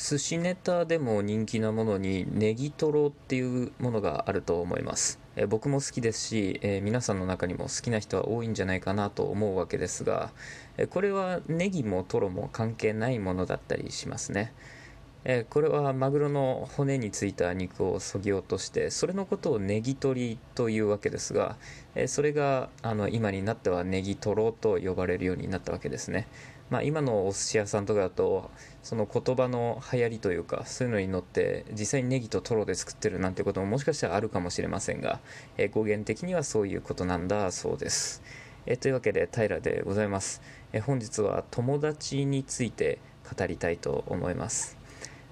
寿司ネタでも人気なものにネギトロっていうものがあると思います、え僕も好きですし、え皆さんの中にも好きな人は多いんじゃないかなと思うわけですが、えこれはネギもトロも関係ないものだったりしますね、えこれはマグロの骨についた肉をそぎ落としてそれのことをネギ取りというわけですが、えそれがあの今になってはネギトロと呼ばれるようになったわけですね。まあ、今のお寿司屋さんとかだとその言葉の流行りというかそういうのに乗って実際にネギとトロで作ってるなんてことももしかしたらあるかもしれませんが、えー、語源的にはそういうことなんだそうです、えー、というわけで平でございます、えー、本日は友達について語りたいと思います。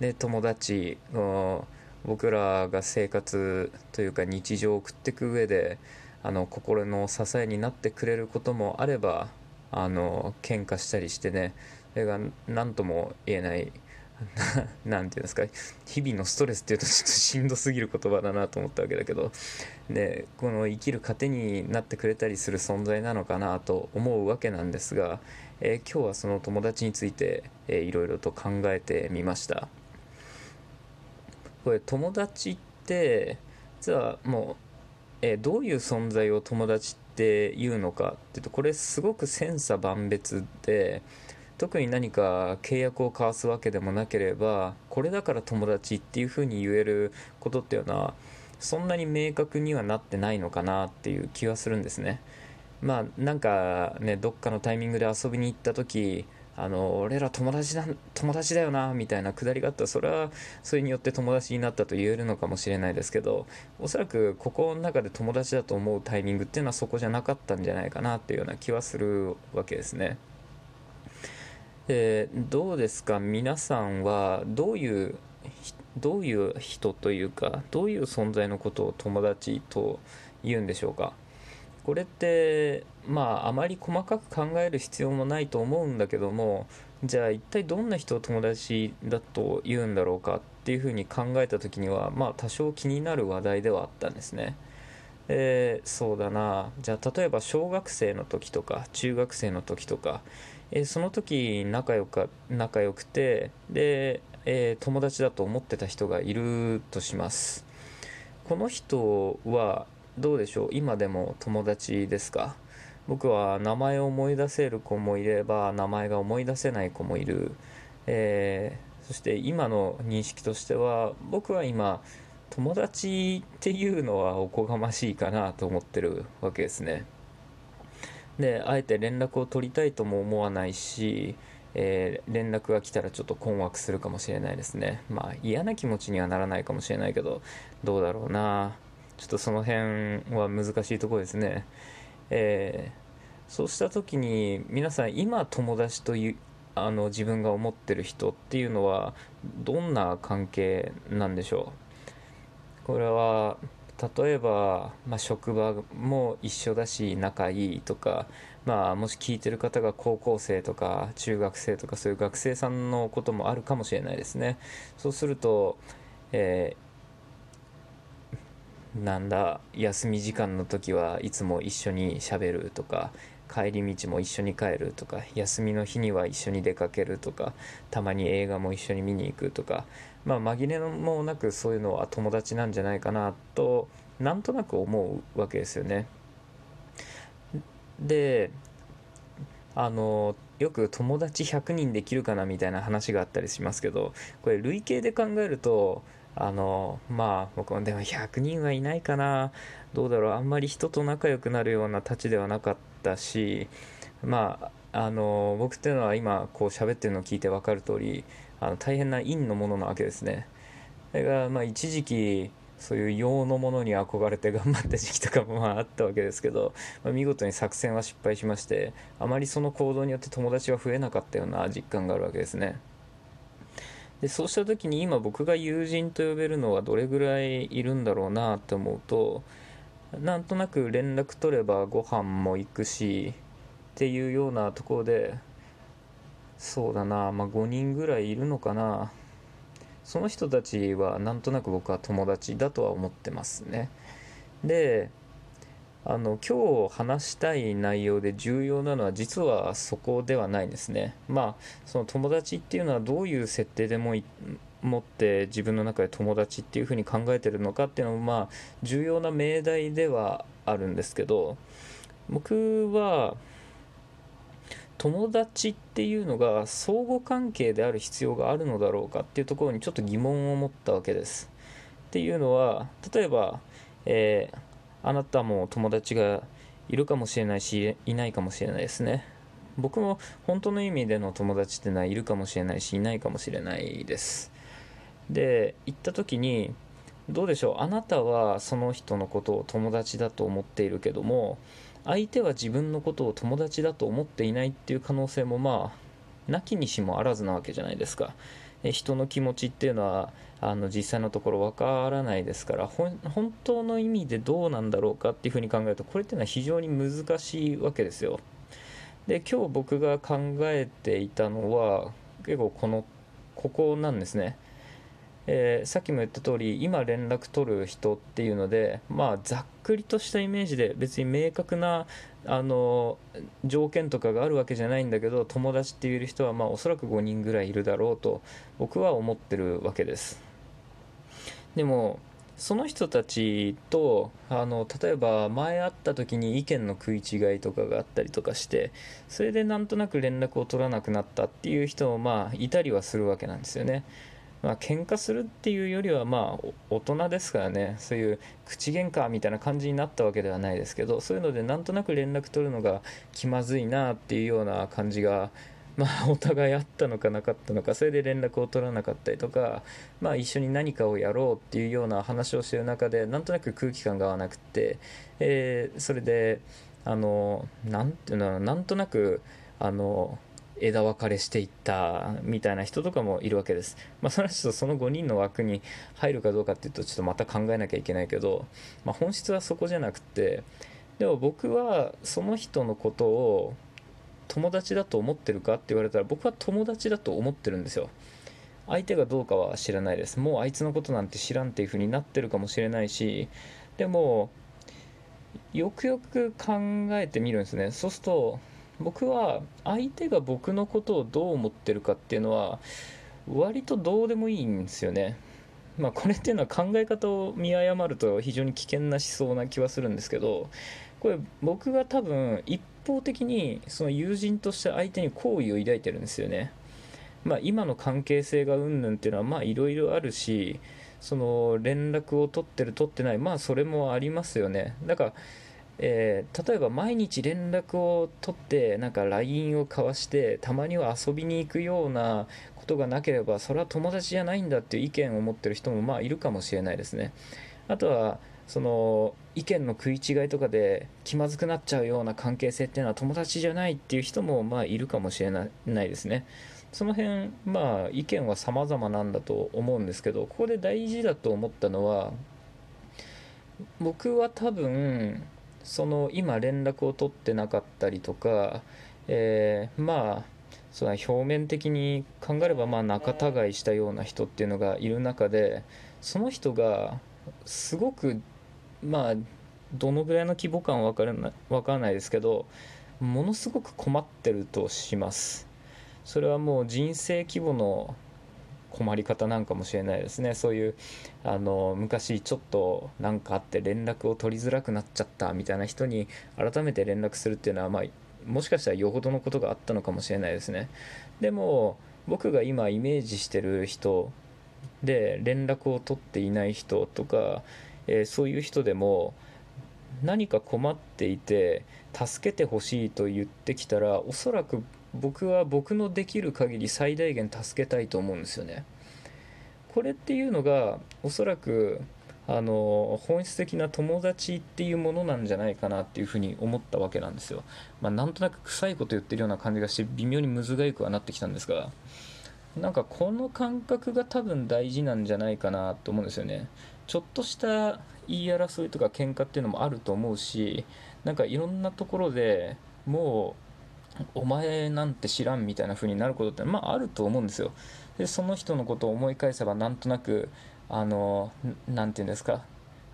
で友達の僕らが生活というか日常を送っていく上であの心の支えになってくれることもあればあの喧嘩したりしてね。それが何とも言えない 何て言うんですか。日々のストレスっていうとちょっとしんどすぎる言葉だなと思ったわけだけど。でこの生きる糧になってくれたりする存在なのかなと思うわけなんですが、えー、今日はその友達について、えー、いろいろと考えてみました。これ友達って実はもう、えー、どういう存在を友達ってっていうのかっていうとこれすごく千差万別で特に何か契約を交わすわけでもなければこれだから友達っていうふうに言えることっていうのはそんなに明確にはなってないのかなっていう気はするんですね。まあなんかねどっかのタイミングで遊びに行った時あの俺ら友達だ友達だよなみたいなくだりがあった。らそれはそれによって友達になったと言えるのかもしれないですけどおそらくここの中で友達だと思うタイミングっていうのはそこじゃなかったんじゃないかなっていうような気はするわけですね。でどうですか？皆さんはどういうどういう人というかどういう存在のことを友達と言うんでしょうか？これってまああまり細かく考える必要もないと思うんだけどもじゃあ一体どんな人を友達だと言うんだろうかっていうふうに考えた時にはまあ多少気になる話題ではあったんですね。えー、そうだなじゃあ例えば小学生の時とか中学生の時とか、えー、その時仲良か仲良くてで、えー、友達だと思ってた人がいるとしますこの人はどうでしょう？今でも友達ですか？僕は名前を思い出せる子もいれば名前が思い出せない子もいる、えー、そして今の認識としては僕は今友達っていうのはおこがましいかなと思ってるわけですね。であえて連絡を取りたいとも思わないし、えー、連絡が来たらちょっと困惑するかもしれないですね。まあ嫌な気持ちにはならないかもしれないけどどうだろうな。ちょっとその辺は難しいところですね。えー、そうした時に皆さん今友達というあの自分が思ってる人っていうのはどんな関係なんでしょう？これは例えば、まあ、職場も一緒だし仲いいとか、まあ、もし聞いてる方が高校生とか中学生とかそういう学生さんのこともあるかもしれないですねそうすると、えーなんだ休み時間の時はいつも一緒にしゃべるとか帰り道も一緒に帰るとか休みの日には一緒に出かけるとかたまに映画も一緒に見に行くとかまあ紛れもなくそういうのは友達なんじゃないかなとなんとなく思うわけですよね。であのよく友達100人できるかなみたいな話があったりしますけどこれ累計で考えるとあのまあ僕もでも100人はいないかな。どうだろう。あんまり人と仲良くなるようなたちではなかったしまああの僕っていうのは今こう喋ってるのを聞いて分かる通りあの大変な陰のものなわけですね。それがまあ一時期そういう洋のものに憧れて頑張った時期とかもまああったわけですけど、まあ、見事に作戦は失敗しましてあまりその行動によって友達は増えなかったような実感があるわけですね。でそうした時に今僕が友人と呼べるのはどれぐらいいるんだろうなって思うとなんとなく連絡取ればご飯も行くしっていうようなところでそうだなまあ5人ぐらいいるのかな。その人たちはなんとなく僕は友達だとは思ってますね。であの今日話したい内容で重要なのは実はそこではないんですね。まあその友達っていうのはどういう設定でも持って自分の中で友達っていうふうに考えてるのかっていうのもまあ重要な命題ではあるんですけど僕は友達っていうのが相互関係である必要があるのだろうかっていうところにちょっと疑問を持ったわけです。っていうのは例えば、えー、あなたも友達がいるかもしれないしいないかもしれないですね。僕も本当の意味での友達ってのはいるかもしれないしいないかもしれないです。で行った時にどうでしょう？あなたはその人のことを友達だと思っているけども相手は自分のことを友達だと思っていないっていう可能性もまあなきにしもあらずなわけじゃないですか。人の気持ちっていうのはあの実際のところわからないですから本当の意味でどうなんだろうかっていうふうに考えるとこれっていうのは非常に難しいわけですよ。で今日僕が考えていたのは結構このここなんですね。えー、さっきも言った通り今連絡取る人っていうのでまあざっくりとしたイメージで別に明確なあの条件とかがあるわけじゃないんだけど友達っていう人はまあおそらく5人ぐらいいるだろうと僕は思ってるわけです。でもその人たちとあの例えば前会った時に意見の食い違いとかがあったりとかしてそれでなんとなく連絡を取らなくなったっていう人もまあいたりはするわけなんですよね。まあ喧嘩するっていうよりはまあ大人ですからね。そういう口喧嘩みたいな感じになったわけではないですけどそういうのでなんとなく連絡取るのが気まずいなっていうような感じがまあお互いあったのかなかったのかそれで連絡を取らなかったりとかまあ一緒に何かをやろうっていうような話をしてる中でなんとなく空気感が合わなくて、え、それであのなんていうのなんとなくあの枝分かれしていったみたいな人とかもいるわけです。まあ、それはその5人の枠に入るかどうかっていうとちょっとまた考えなきゃいけないけど、まあ、本質はそこじゃなくてでも僕はその人のことを友達だと思ってるかって言われたら僕は友達だと思ってるんですよ。相手がどうかは知らないです。もうあいつのことなんて知らんっていう風になってるかもしれないしでもよくよく考えてみるんですね。そうすると僕は相手が僕のことをどう思ってるかっていうのは割とどうでもいいんですよね。まあこれっていうのは考え方を見誤ると非常に危険な思想な気はするんですけどこれ僕が多分一方的にその友人として相手に好意を抱いてるんですよね。まあ今の関係性がうんぬんっていうのはまあいろいろあるしその連絡を取ってる取ってないまあそれもありますよね。だからえー、例えば毎日連絡を取ってなんか LINE を交わしてたまには遊びに行くようなことがなければそれは友達じゃないんだっていう意見を持ってる人もまあいるかもしれないですね。あとはその意見の食い違いとかで気まずくなっちゃうような関係性っていうのは友達じゃないっていう人もまあいるかもしれないですね。その辺まあ意見は様々なんだと思うんですけどここで大事だと思ったのは僕は多分その今連絡を取ってなかったりとか、えー、まあその表面的に考えればまあ仲違いしたような人っていうのがいる中でその人がすごくまあどのぐらいの規模感は分からない分からないですけどものすごく困ってるとします。それはもう人生規模の困り方なんかもしれないですね。そういうあの昔ちょっと何かあって連絡を取りづらくなっちゃったみたいな人に改めて連絡するっていうのは、まあ、もしかしたらよほどのことがあったのかもしれないですね。でも僕が今イメージしてる人で連絡を取っていない人とか、えー、そういう人でも何か困っていて助けてほしいと言ってきたらおそらく僕は僕のできる限り最大限助けたいと思うんですよね。これっていうのがおそらくあの本質的な友達っていうものなんじゃないかなっていうふうに思ったわけなんですよ。まあ、なんとなく臭いこと言ってるような感じがして微妙にむずがゆくはなってきたんですがなんかこの感覚が多分大事なんじゃないかなと思うんですよね。ちょっとした言い争いとか喧嘩っていうのもあると思うしなんかいろんなところでもうお前なんて知らんみたいな風になることってまああると思うんですよ。でその人のことを思い返せばなんとなくあの何て言うんですか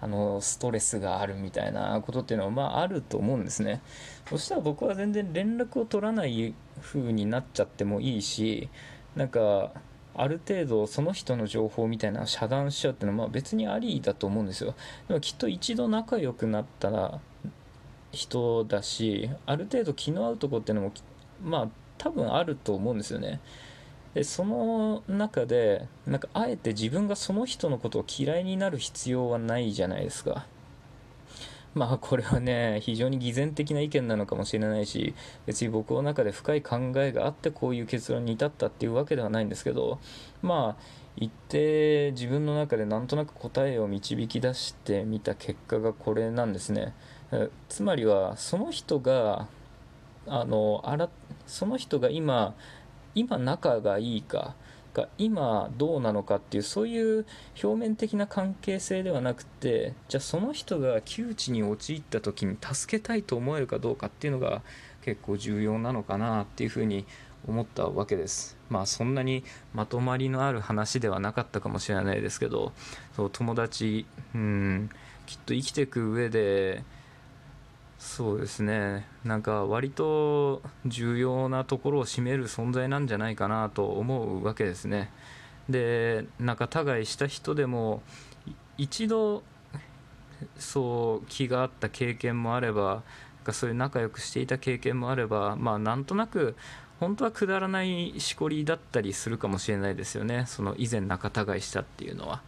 あのストレスがあるみたいなことっていうのはまああると思うんですね。そしたら僕は全然連絡を取らない風になっちゃってもいいしなんかある程度その人の情報みたいな遮断しちゃうっていうのはまあ別にありだと思うんですよ。でもきっと一度仲良くなったら人だしある程度気の合うとこっていうのもまあ多分あると思うんですよね。でその中でなんかあえて自分がその人のことを嫌いになる必要はないじゃないですか。まあこれはね非常に偽善的な意見なのかもしれないし別に僕の中で深い考えがあってこういう結論に至ったっていうわけではないんですけどまあ一定自分の中でなんとなく答えを導き出してみた結果がこれなんですね。つまりはその人があのあらその人が今今仲がいいかが今どうなのかっていうそういう表面的な関係性ではなくてじゃあその人が窮地に陥った時に助けたいと思えるかどうかっていうのが結構重要なのかなっていうふうに思ったわけです。まあそんなにまとまりのある話ではなかったかもしれないですけどそう友達うんきっと生きていく上でそうですね。なんか割と重要なところを占める存在なんじゃないかなと思うわけですね。で仲違いした人でも一度そう気があった経験もあればそういう仲良くしていた経験もあればまあなんとなく本当はくだらないしこりだったりするかもしれないですよね。その以前仲違いしたっていうのは。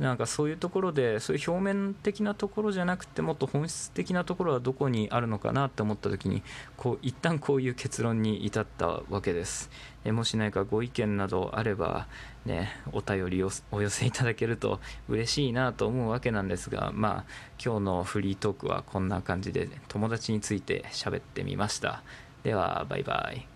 なんかそういうところでそういう表面的なところじゃなくてもっと本質的なところはどこにあるのかなって思った時にこう一旦こういう結論に至ったわけです。えもし何かご意見などあればねお便りをお寄せいただけると嬉しいなと思うわけなんですがまあ今日のフリートークはこんな感じで友達について喋ってみました。ではバイバイ。